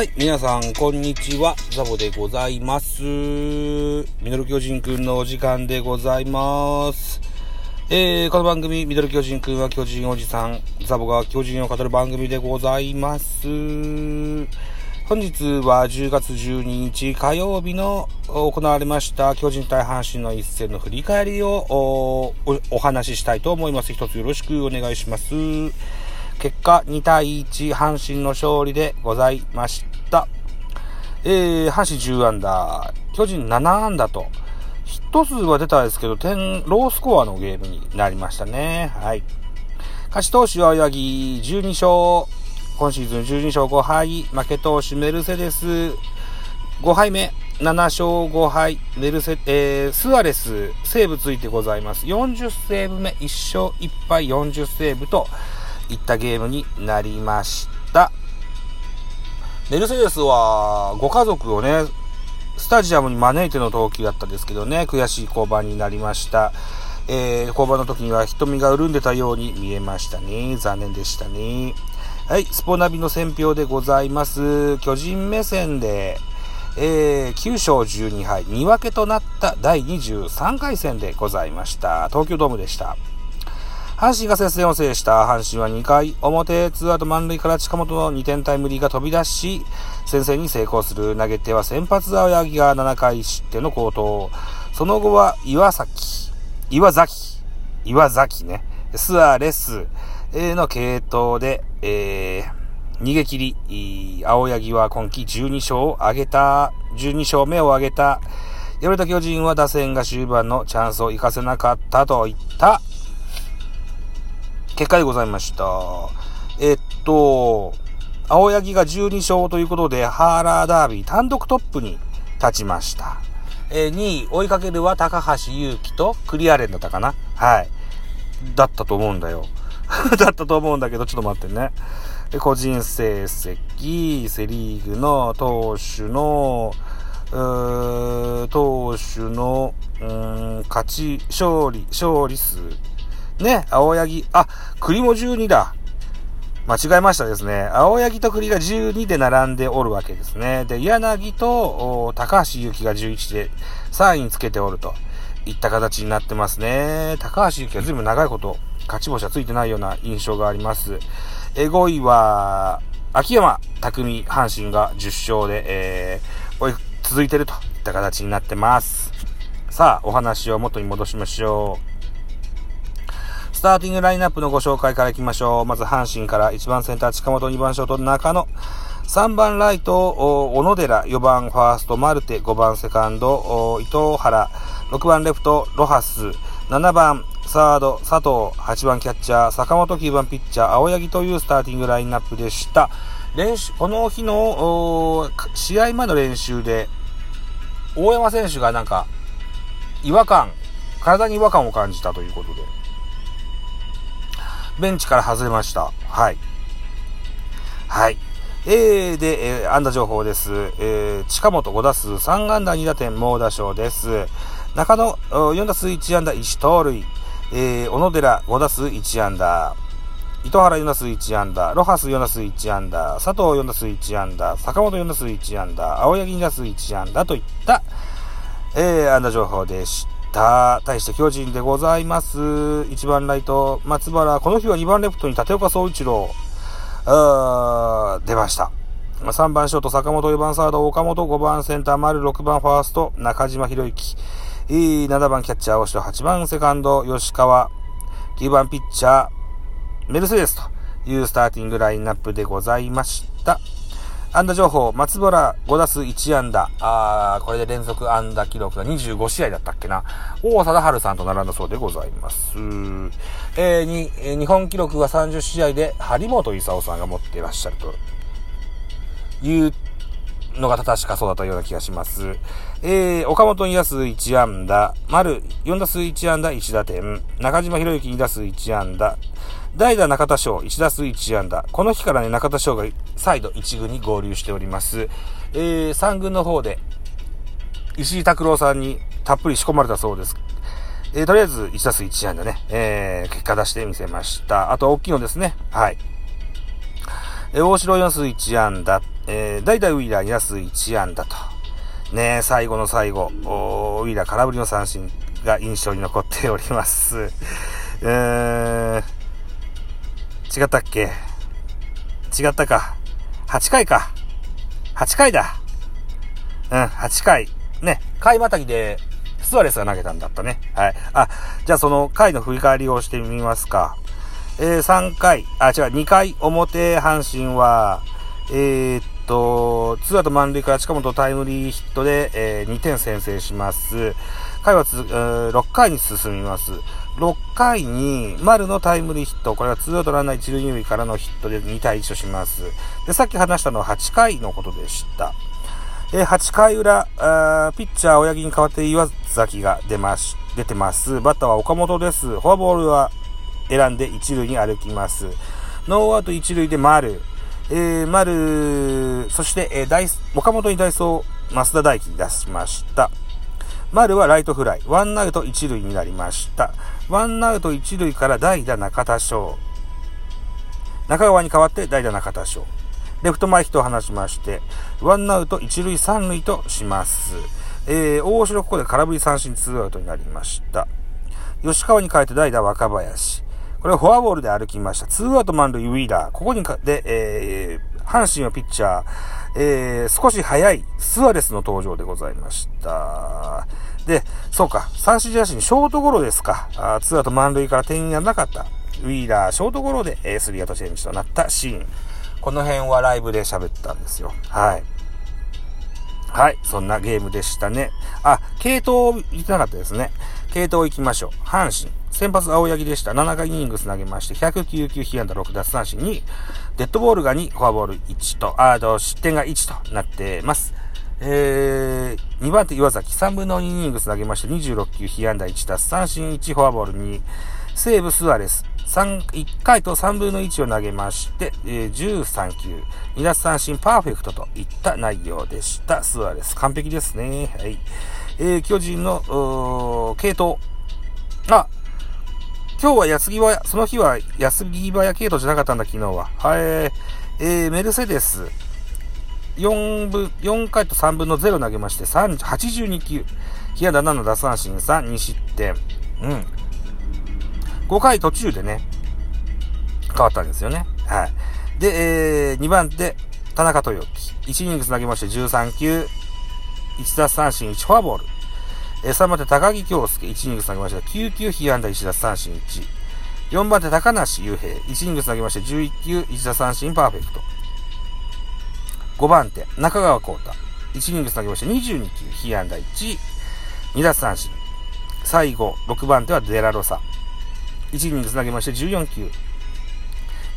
はい、皆さん、こんにちは。ザボでございます。ミドル巨人くんのお時間でございます。えー、この番組、ミドル巨人くんは巨人おじさん、ザボが巨人を語る番組でございます。本日は10月12日火曜日の行われました巨人対阪神の一戦の振り返りをお話ししたいと思います。一つよろしくお願いします。結果2対1阪神の勝利でございました。えー、阪神10安打、巨人7安打と、ヒット数は出たんですけど、点、ロースコアのゲームになりましたね。はい。勝ち投手は八木12勝、今シーズン12勝5敗、負け投手メルセデス5敗目、7勝5敗、メルセ、えー、スアレス、セーブついてございます。40セーブ目、1勝1敗40セーブと、いったゲームになりました。メルセデスは、ご家族をね、スタジアムに招いての投球だったんですけどね、悔しい降板になりました。えー、降板の時には瞳が潤んでたように見えましたね。残念でしたね。はい、スポナビの選評でございます。巨人目線で、えー、9勝12敗、2分けとなった第23回戦でございました。東京ドームでした。阪神が接戦を制した阪神は2回表、2アウト満塁から近本の2点タイムリーが飛び出し、先制に成功する。投げ手は先発青柳が7回失点の好投。その後は岩崎、岩崎、岩崎ね、スアレスの系統で、えー、逃げ切り、青柳は今季12勝を挙げた、12勝目を挙げた、敗れた巨人は打線が終盤のチャンスを生かせなかったといった結果でございました。えっと、青柳が12勝ということで、ハーラーダービー単独トップに立ちました。えー、2位、追いかけるは高橋祐希とクリアレンだったかなはい。だったと思うんだよ。だったと思うんだけど、ちょっと待ってね。個人成績、セリーグの投手の、投手の、うん、勝ち、勝利、勝利数ね、青柳、あ、栗も12だ。間違えましたですね。青柳と栗が12で並んでおるわけですね。で、柳と高橋祐希が11で3位につけておるといった形になってますね。高橋祐希は随分長いこと勝ち星はついてないような印象があります。え5位は、秋山匠阪神が10勝で、えー、続いてるといった形になってます。さあ、お話を元に戻しましょう。スターティングラインナップのご紹介からいきましょう。まず阪神から1番センター近本、2番ショート中野、3番ライト、小野寺、4番ファースト、マルテ、5番セカンド、伊藤原、6番レフト、ロハス、7番サード、佐藤、8番キャッチャー、坂本、9番ピッチャー、青柳というスターティングラインナップでした。練習、この日の、試合前の練習で、大山選手がなんか、違和感、体に違和感を感じたということで、ベンチから外れました。はい。はい。えー、で、えー、安打情報です。えー、近本5打数3安打2打点猛打賞です。中野4打数1安打1盗塁。えー、小野寺5打数1安打。糸原4打数1安打。ロハス4打数1安打。佐藤4打数1安打。坂本4打数1安打。青柳2打数1安打といった、えー、安打情報でした。た。対して巨人でございます。1番ライト、松原。この日は2番レフトに立岡総一郎、あ出ました。3番ショート、坂本、4番サード、岡本、5番センター、丸、6番ファースト、中島博之。7番キャッチャー、大城、8番セカンド、吉川。9番ピッチャー、メルセデスというスターティングラインナップでございました。安打情報、松原5打数1安打。あこれで連続安打記録が25試合だったっけな。王貞治さんと並んだそうでございます。えー、に、え日本記録は30試合で張本勲さんが持っていらっしゃるというのが正しかそうだったような気がします。えー、岡本2打数1安打、丸4打数1安打1打点、中島博之2打数1安打、代打中田翔1打数1安打。この日からね、中田翔が再度1軍に合流しております。えー、3軍の方で、石井拓郎さんにたっぷり仕込まれたそうです。えー、とりあえず1打数1安打ね、えー、結果出してみせました。あと大きいのですね。はい。え大城4数1安打、えー、代々ウィーラー2打数1安打と。ね最後の最後、ウィーラー空振りの三振が印象に残っております。うー、違ったっけ？違ったか。8回か。8回だ。うん、8回。ね、回またぎで、スアレスが投げたんだったね。はい。あ、じゃあその回の振り返りをしてみますか。えー、3回、あ、違う、2回表、阪神は、えー、っと、ツーアウト満塁から近本タイムリーヒットで、えー、2点先制します。回はつ、えー、6回に進みます。6回に丸のタイムリーヒット、これはツーアウトランナー1塁2塁からのヒットで2対1とします。で、さっき話したのは8回のことでした。え、8回裏、ピッチャー親木に代わって岩崎が出まし、出てます。バッターは岡本です。フォアボールは選んで1塁に歩きます。ノーアウト1塁で丸。えー、丸、そして、えー、大、岡本に代走、増田大輝出しました。丸はライトフライ。ワンアウト1塁になりました。ワンアウト1塁から代打中田翔。中川に代わって代打中田翔。レフト前ヒットを放ちまして、ワンアウト1塁3塁とします。えー、大城ここで空振り三振2アウトになりました。吉川に代えて代打若林。これはフォアボールで歩きました。ツーアウト満塁ウィーラー。ここにか、で、えー、阪神のピッチャー、えー、少し早いスアレスの登場でございました。で、そうか、三振ジャシにショートゴロですか。あツーアウト満塁から点がなかった。ウィーラー、ショートゴロで、えー、スリアウトチェンジとなったシーン。この辺はライブで喋ったんですよ。はい。はい、そんなゲームでしたね。あ、系統言ってなかったですね。系統行きましょう。阪神。先発青柳でした。7回イニングス投げまして、109球、被安打6奪三振に、デッドボールが2、フォアボール1と、あと、失点が1となってます。えー、2番手岩崎、3分の2イニングス投げまして、26球、被安打1奪三振1、フォアボール2、西武スアレス、3、1回と3分の1を投げまして、えー、13球、2奪三振パーフェクトといった内容でした。スアレス。完璧ですね。はい。えー、巨人の、系統。あ、今日は安木は、その日は安木早系統じゃなかったんだ、昨日は。はい。えー、メルセデス。4分、4回と3分の0投げまして、82球。被安打7奪三振3、2失点。うん。5回途中でね、変わったんですよね。はい。で、えー、2番手、田中豊樹。1イニング投げまして13球、1奪三振1フォアボール。え3番手高木京介、1イニング投げました。9球、被安打1奪三振1。4番手高梨雄平、1イニング投げまして11球、1打三振パーフェクト。5番手、中川幸太、1イニング投げまして22球、被安打1、2奪三振。最後、6番手はデラロサ。1イニング投げまして14球、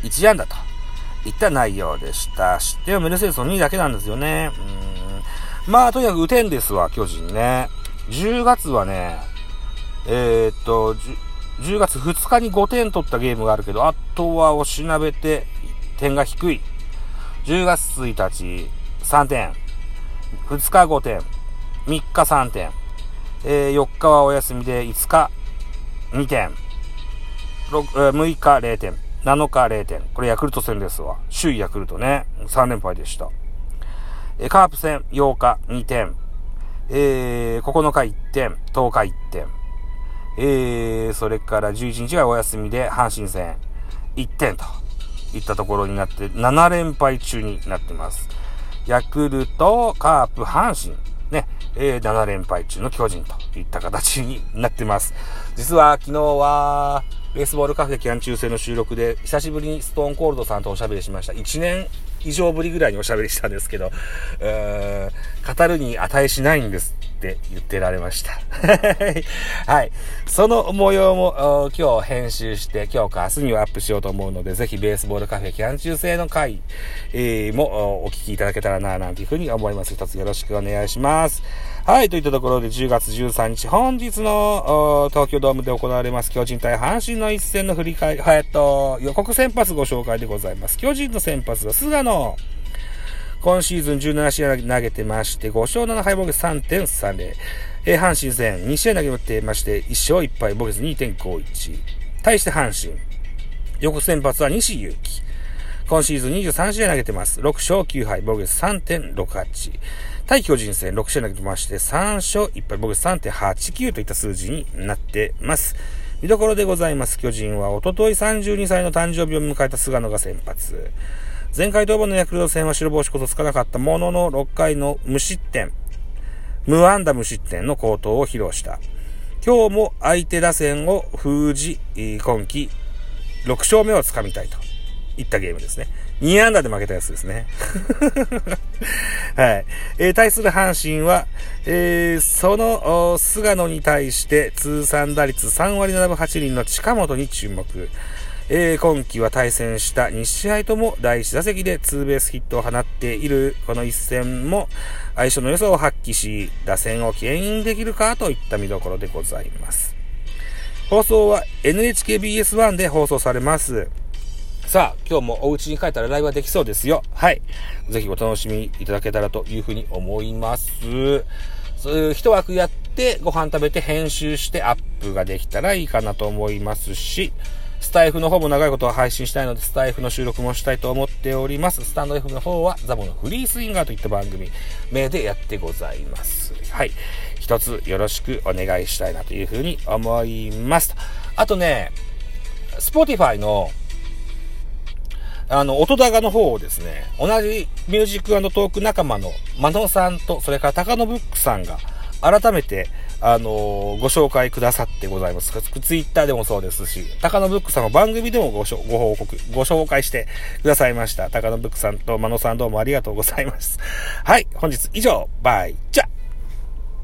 1安打といった内容でした。失点はメルセデスの2位だけなんですよね。うんまあ、とにかく打てんですわ、巨人ね。10月はね、えー、っと10、10月2日に5点取ったゲームがあるけど、あとは押しなべて点が低い。10月1日3点、2日5点、3日3点、えー、4日はお休みで5日2点、6, 6日0点、7日0点。これヤクルト戦ですわ。首位ヤクルトね。3連敗でした。えカープ戦8日2点。えー、9日1点、10日1点。えー、それから11日がお休みで阪神戦1点といったところになって7連敗中になってます。ヤクルト、カープ、阪神、ね、えー、7連敗中の巨人といった形になってます。実は昨日は、ベースボールカフェ期間中制の収録で、久しぶりにストーンコールドさんとおしゃべりしました。1年以上ぶりぐらいにおしゃべりしたんですけど、うーん、語るに値しないんですって言ってられました。はい。その模様も今日編集して、今日か明日にはアップしようと思うので、ぜひベースボールカフェ期間中制の回、えー、もお聞きいただけたらな、なんていうふうに思います。一つよろしくお願いします。はい、といったところで10月13日、本日の東京ドームで行われます巨人対阪神の一戦の振り返り、えっと、予告先発ご紹介でございます。巨人の先発は菅野。今シーズン17試合投げてまして、5勝7敗ボケ3.30。えー、阪神戦2試合投げてまして、1勝1敗ボケ2.51。対して阪神。予告先発は西祐希。今シーズン23試合投げてます。6勝9敗、防御率3.68。対巨人戦6試合投げてまして、3勝1敗、防御率3.89といった数字になってます。見どころでございます。巨人は、おととい32歳の誕生日を迎えた菅野が先発。前回登板のヤクルト戦は白星こそつかなかったものの、6回の無失点、無安打無失点の好投を披露した。今日も相手打線を封じ、今季6勝目をつかみたいといったゲームですね。2安打で負けたやつですね。はい。えー、対する阪神は、えー、その、菅野に対して通算打率3割7分8厘の近本に注目。えー、今季は対戦した2試合とも第1打席でツーベースヒットを放っているこの一戦も相性の良さを発揮し、打線を牽引できるかといった見どころでございます。放送は NHKBS1 で放送されます。さあ、今日もお家に帰ったらライブはできそうですよ。はい。ぜひお楽しみいただけたらというふうに思います。そういう一枠やってご飯食べて編集してアップができたらいいかなと思いますし、スタエフの方も長いことは配信したいので、スタエフの収録もしたいと思っております。 stand F の方はザボのフリースインガーといった番組名でやってございます。はい。一つよろしくお願いしたいなというふうに思います。あとね、 Spotify のあの、音高の方をですね、同じミュージックトーク仲間のマノさんと、それから高野ブックさんが、改めて、あのー、ご紹介くださってございます。ツイッターでもそうですし、高野ブックさんの番組でもごご報告、ご紹介してくださいました。高野ブックさんと真野さんどうもありがとうございます。はい、本日以上、バイチャ